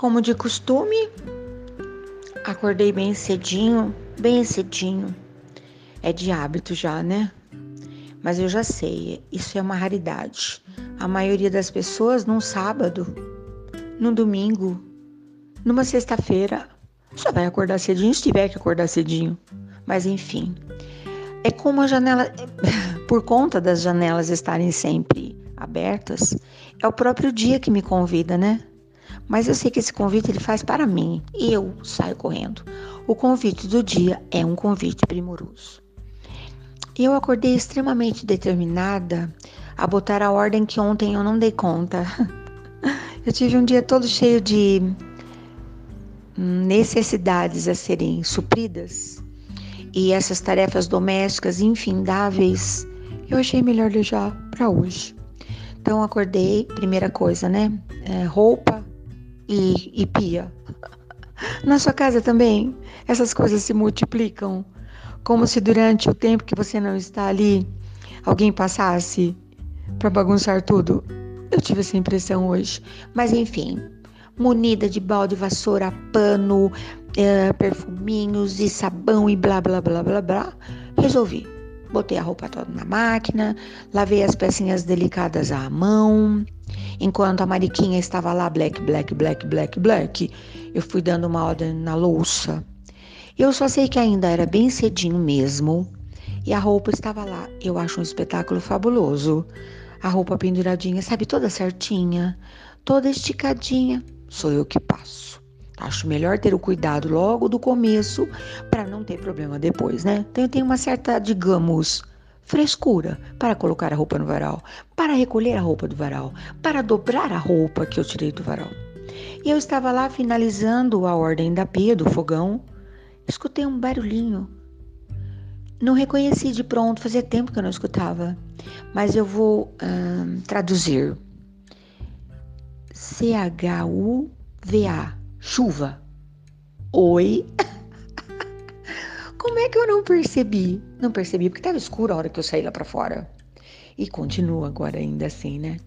Como de costume, acordei bem cedinho, bem cedinho. É de hábito já, né? Mas eu já sei, isso é uma raridade. A maioria das pessoas num sábado, num domingo, numa sexta-feira, só vai acordar cedinho se tiver que acordar cedinho. Mas enfim, é como a janela, por conta das janelas estarem sempre abertas, é o próprio dia que me convida, né? Mas eu sei que esse convite ele faz para mim e eu saio correndo. O convite do dia é um convite primoroso. Eu acordei extremamente determinada a botar a ordem que ontem eu não dei conta. Eu tive um dia todo cheio de necessidades a serem supridas e essas tarefas domésticas infindáveis, eu achei melhor deixar para hoje. Então acordei, primeira coisa, né? É, roupa e, e pia. Na sua casa também, essas coisas se multiplicam, como se durante o tempo que você não está ali, alguém passasse para bagunçar tudo. Eu tive essa impressão hoje. Mas enfim, munida de balde, vassoura, pano, é, perfuminhos e sabão e blá blá blá blá blá, resolvi. Botei a roupa toda na máquina, lavei as pecinhas delicadas à mão. Enquanto a Mariquinha estava lá, black, black, black, black, black, eu fui dando uma ordem na louça. Eu só sei que ainda era bem cedinho mesmo. E a roupa estava lá. Eu acho um espetáculo fabuloso. A roupa penduradinha, sabe, toda certinha, toda esticadinha. Sou eu que passo. Acho melhor ter o cuidado logo do começo para não ter problema depois, né? Então eu tenho uma certa, digamos, frescura para colocar a roupa no varal, para recolher a roupa do varal, para dobrar a roupa que eu tirei do varal. E eu estava lá finalizando a ordem da pia do fogão, escutei um barulhinho. Não reconheci de pronto, fazia tempo que eu não escutava, mas eu vou hum, traduzir. C-H-U-V-A chuva. Oi? Como é que eu não percebi? Não percebi porque estava escuro a hora que eu saí lá para fora. E continua agora ainda assim, né?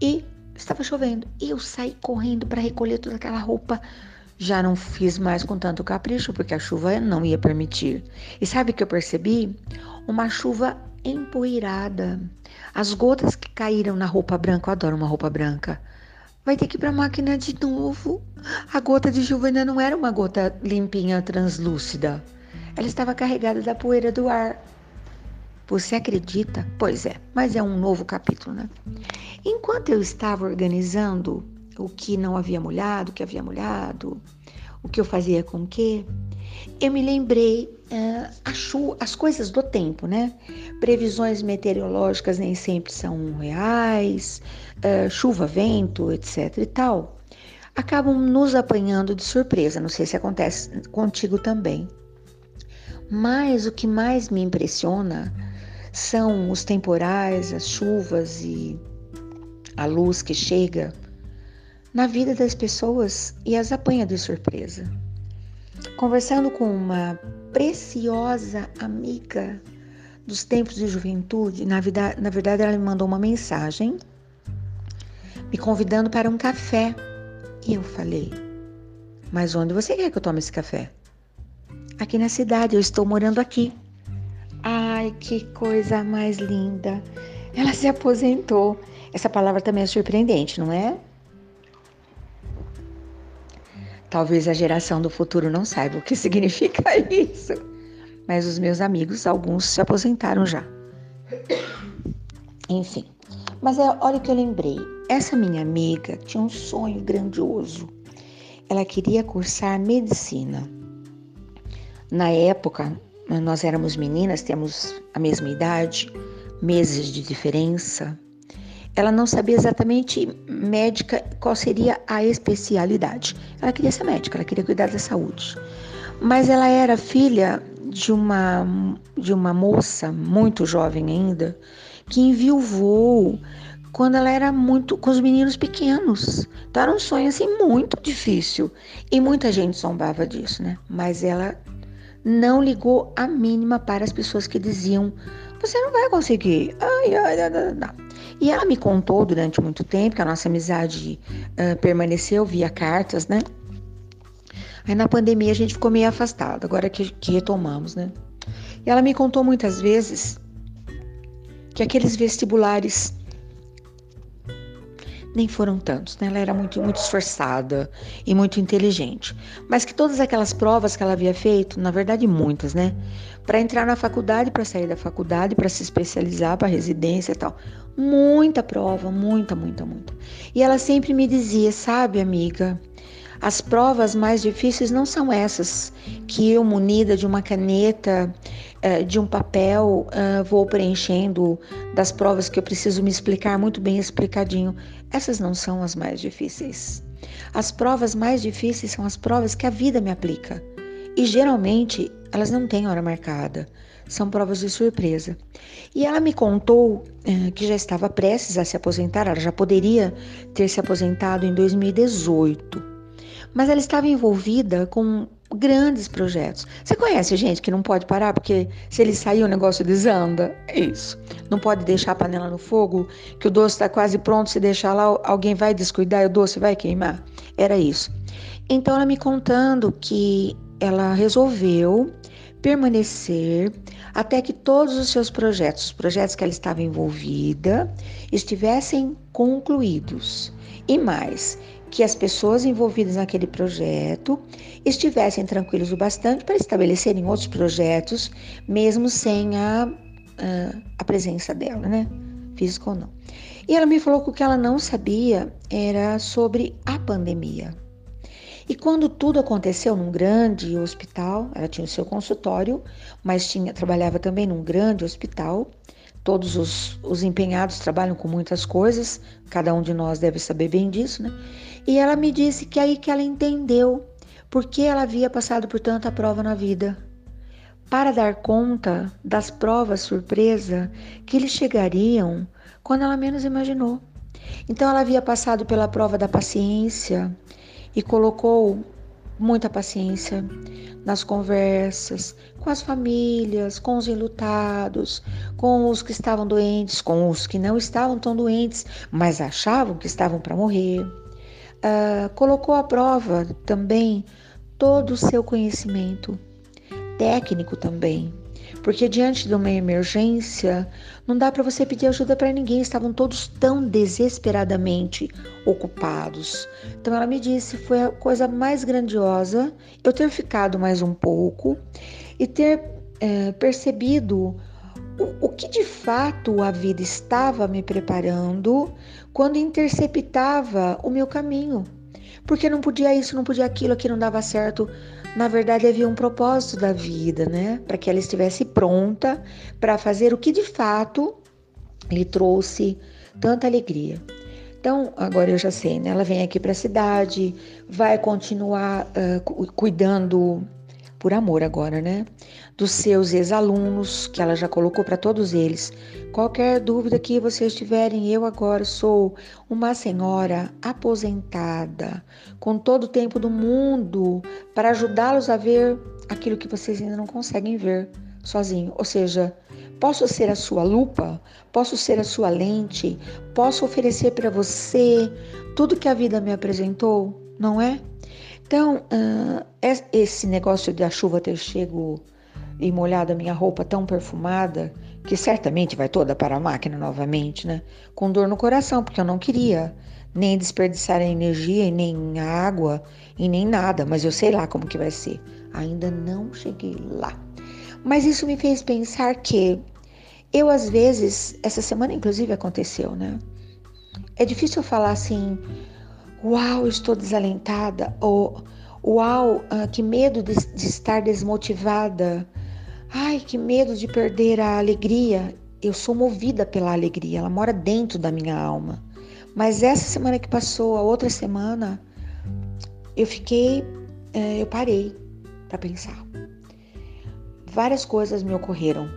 E estava chovendo. E eu saí correndo para recolher toda aquela roupa. Já não fiz mais com tanto capricho porque a chuva não ia permitir. E sabe o que eu percebi? Uma chuva empoeirada. As gotas que caíram na roupa branca, eu adoro uma roupa branca vai ter que ir para a máquina de novo. A gota de chuva ainda não era uma gota limpinha, translúcida. Ela estava carregada da poeira do ar. Você acredita? Pois é, mas é um novo capítulo, né? Enquanto eu estava organizando o que não havia molhado, o que havia molhado, o que eu fazia com o que, eu me lembrei uh, as coisas do tempo, né? Previsões meteorológicas nem sempre são reais, uh, chuva, vento, etc e tal, acabam nos apanhando de surpresa. Não sei se acontece contigo também. Mas o que mais me impressiona são os temporais, as chuvas e a luz que chega na vida das pessoas e as apanha de surpresa. Conversando com uma preciosa amiga dos tempos de juventude, na, vida, na verdade ela me mandou uma mensagem me convidando para um café. E eu falei: Mas onde você quer que eu tome esse café? Aqui na cidade, eu estou morando aqui. Ai, que coisa mais linda! Ela se aposentou. Essa palavra também é surpreendente, não é? Talvez a geração do futuro não saiba o que significa isso, mas os meus amigos, alguns se aposentaram já. Enfim, mas é, olha que eu lembrei. Essa minha amiga tinha um sonho grandioso. Ela queria cursar medicina. Na época, nós éramos meninas, temos a mesma idade, meses de diferença ela não sabia exatamente médica qual seria a especialidade. Ela queria ser médica, ela queria cuidar da saúde. Mas ela era filha de uma de uma moça muito jovem ainda que enviou quando ela era muito com os meninos pequenos. Então era um sonho assim muito difícil e muita gente zombava disso, né? Mas ela não ligou a mínima para as pessoas que diziam: "Você não vai conseguir". Ai, ai, ai, ai. E ela me contou durante muito tempo que a nossa amizade uh, permaneceu via cartas, né? Aí na pandemia a gente ficou meio afastado, agora que, que retomamos, né? E ela me contou muitas vezes que aqueles vestibulares nem foram tantos, né? Ela era muito, muito esforçada e muito inteligente. Mas que todas aquelas provas que ela havia feito, na verdade muitas, né? Para entrar na faculdade, para sair da faculdade, para se especializar, para residência e tal. Muita prova, muita, muita, muita. E ela sempre me dizia, sabe, amiga, as provas mais difíceis não são essas que eu, munida de uma caneta, eh, de um papel, eh, vou preenchendo das provas que eu preciso me explicar muito bem explicadinho. Essas não são as mais difíceis. As provas mais difíceis são as provas que a vida me aplica. E geralmente elas não têm hora marcada, são provas de surpresa. E ela me contou eh, que já estava prestes a se aposentar, ela já poderia ter se aposentado em 2018 mas ela estava envolvida com grandes projetos. Você conhece gente que não pode parar porque se ele sair o negócio desanda? É isso. Não pode deixar a panela no fogo, que o doce está quase pronto, se deixar lá alguém vai descuidar e o doce vai queimar. Era isso. Então ela me contando que ela resolveu permanecer até que todos os seus projetos, os projetos que ela estava envolvida, estivessem concluídos. E mais, que as pessoas envolvidas naquele projeto estivessem tranquilos o bastante para estabelecerem outros projetos, mesmo sem a, a, presença dela, né? Física ou não. E ela me falou que o que ela não sabia era sobre a pandemia. E quando tudo aconteceu num grande hospital, ela tinha o seu consultório, mas tinha, trabalhava também num grande hospital, Todos os, os empenhados trabalham com muitas coisas, cada um de nós deve saber bem disso, né? E ela me disse que aí que ela entendeu por que ela havia passado por tanta prova na vida. Para dar conta das provas surpresa que lhe chegariam quando ela menos imaginou. Então ela havia passado pela prova da paciência e colocou muita paciência nas conversas com as famílias, com os enlutados, com os que estavam doentes, com os que não estavam tão doentes, mas achavam que estavam para morrer. Uh, colocou à prova também todo o seu conhecimento técnico também, porque diante de uma emergência, não dá para você pedir ajuda para ninguém, estavam todos tão desesperadamente ocupados. Então ela me disse, foi a coisa mais grandiosa eu ter ficado mais um pouco e ter é, percebido o, o que de fato a vida estava me preparando quando interceptava o meu caminho. Porque não podia isso, não podia aquilo, aqui não dava certo. Na verdade, havia um propósito da vida, né? Para que ela estivesse pronta para fazer o que de fato lhe trouxe tanta alegria. Então, agora eu já sei, né? Ela vem aqui para a cidade, vai continuar uh, cuidando por amor agora, né? Dos seus ex-alunos, que ela já colocou para todos eles. Qualquer dúvida que vocês tiverem, eu agora sou uma senhora aposentada, com todo o tempo do mundo para ajudá-los a ver aquilo que vocês ainda não conseguem ver sozinho. Ou seja, posso ser a sua lupa, posso ser a sua lente, posso oferecer para você tudo que a vida me apresentou, não é? Então, uh, esse negócio de a chuva ter chego e molhado a minha roupa tão perfumada, que certamente vai toda para a máquina novamente, né? Com dor no coração, porque eu não queria nem desperdiçar a energia, e nem água, e nem nada, mas eu sei lá como que vai ser. Ainda não cheguei lá. Mas isso me fez pensar que eu, às vezes, essa semana inclusive aconteceu, né? É difícil falar assim, Uau, estou desalentada. Ou Uau, ah, que medo de, de estar desmotivada. Ai, que medo de perder a alegria. Eu sou movida pela alegria, ela mora dentro da minha alma. Mas essa semana que passou, a outra semana, eu fiquei, eh, eu parei para pensar. Várias coisas me ocorreram.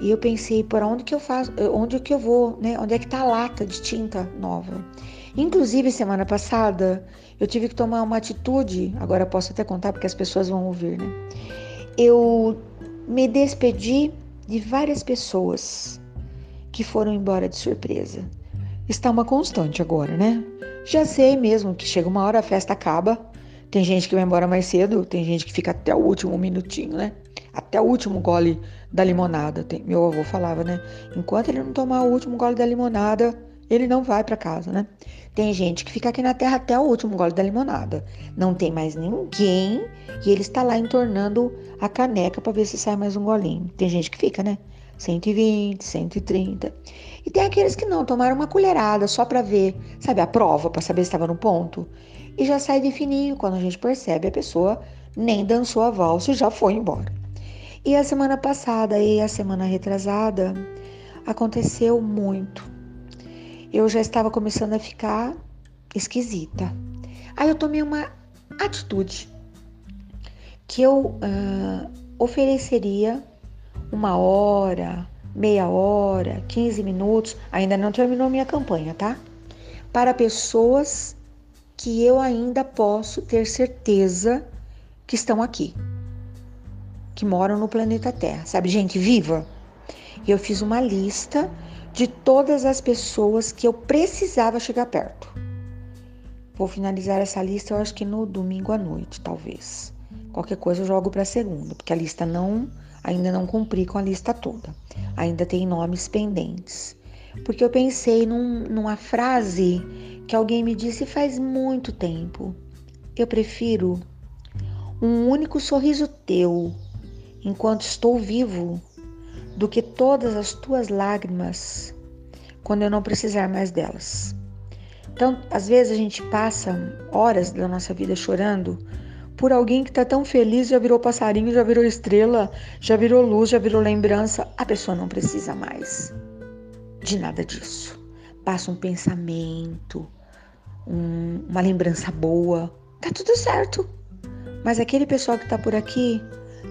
E eu pensei, por onde que eu faço, onde que eu vou, né? Onde é que tá a lata de tinta nova? Inclusive, semana passada, eu tive que tomar uma atitude, agora posso até contar porque as pessoas vão ouvir, né? Eu me despedi de várias pessoas que foram embora de surpresa. Está uma constante agora, né? Já sei mesmo que chega uma hora a festa acaba. Tem gente que vai embora mais cedo, tem gente que fica até o último minutinho, né? Até o último gole da limonada. Tem, meu avô falava, né? Enquanto ele não tomar o último gole da limonada, ele não vai para casa, né? Tem gente que fica aqui na terra até o último gole da limonada. Não tem mais ninguém e ele está lá entornando a caneca para ver se sai mais um golinho. Tem gente que fica, né? 120, 130. E tem aqueles que não, tomaram uma colherada só para ver, sabe, a prova, para saber se estava no ponto. E já sai de fininho quando a gente percebe a pessoa nem dançou a valsa e já foi embora. E a semana passada e a semana retrasada aconteceu muito eu já estava começando a ficar esquisita. Aí eu tomei uma atitude que eu uh, ofereceria uma hora, meia hora, 15 minutos, ainda não terminou minha campanha, tá? Para pessoas que eu ainda posso ter certeza que estão aqui, que moram no planeta Terra, sabe, gente viva? E eu fiz uma lista de todas as pessoas que eu precisava chegar perto. Vou finalizar essa lista, eu acho que no domingo à noite, talvez. Qualquer coisa eu jogo para segunda, porque a lista não ainda não cumpri com a lista toda. Ainda tem nomes pendentes. Porque eu pensei num, numa frase que alguém me disse faz muito tempo. Eu prefiro um único sorriso teu enquanto estou vivo do que todas as tuas lágrimas quando eu não precisar mais delas. Então, às vezes a gente passa horas da nossa vida chorando por alguém que está tão feliz, já virou passarinho, já virou estrela, já virou luz, já virou lembrança. A pessoa não precisa mais de nada disso. Passa um pensamento, um, uma lembrança boa, tá tudo certo. Mas aquele pessoal que está por aqui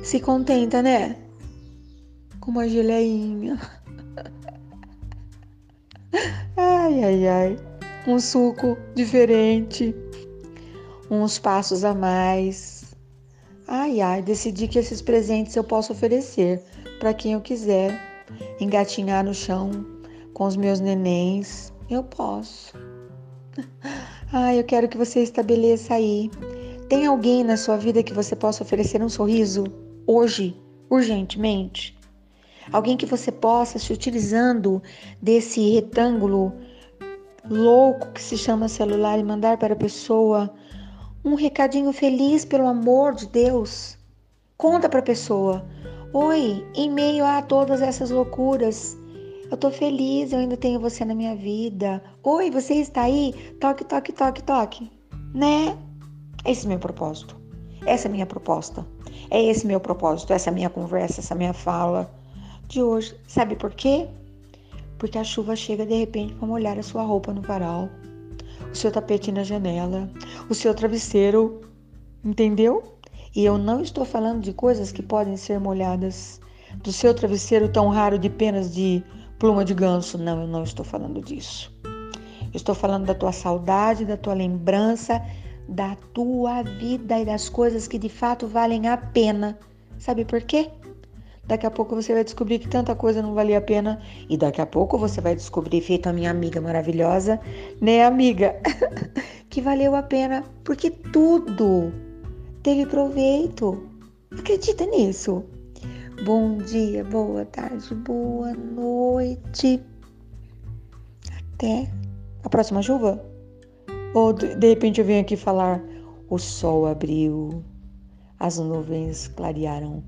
se contenta, né? Com uma geleinha. Ai, ai, ai. Um suco diferente, uns passos a mais. Ai, ai, decidi que esses presentes eu posso oferecer para quem eu quiser. Engatinhar no chão com os meus nenéns, eu posso. Ai, eu quero que você estabeleça aí. Tem alguém na sua vida que você possa oferecer um sorriso hoje, urgentemente? Alguém que você possa, se utilizando desse retângulo louco que se chama celular, e mandar para a pessoa um recadinho feliz pelo amor de Deus. Conta para a pessoa: Oi, em meio a todas essas loucuras, eu tô feliz, eu ainda tenho você na minha vida. Oi, você está aí? Toque, toque, toque, toque. Né? Esse é meu propósito. Essa é a minha proposta. É esse meu propósito, essa é minha conversa, essa minha fala de hoje. Sabe por quê? Porque a chuva chega de repente para molhar a sua roupa no varal, o seu tapete na janela, o seu travesseiro, entendeu? E eu não estou falando de coisas que podem ser molhadas do seu travesseiro tão raro de penas de pluma de ganso. Não, eu não estou falando disso. Eu estou falando da tua saudade, da tua lembrança, da tua vida e das coisas que de fato valem a pena. Sabe por quê? Daqui a pouco você vai descobrir que tanta coisa não valia a pena. E daqui a pouco você vai descobrir, feito a minha amiga maravilhosa, né, amiga? que valeu a pena, porque tudo teve proveito. Acredita nisso? Bom dia, boa tarde, boa noite. Até a próxima chuva? Ou de repente eu venho aqui falar: o sol abriu, as nuvens clarearam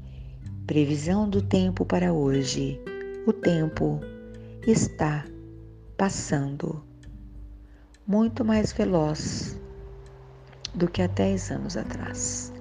Previsão do tempo para hoje. O tempo está passando muito mais veloz do que há 10 anos atrás.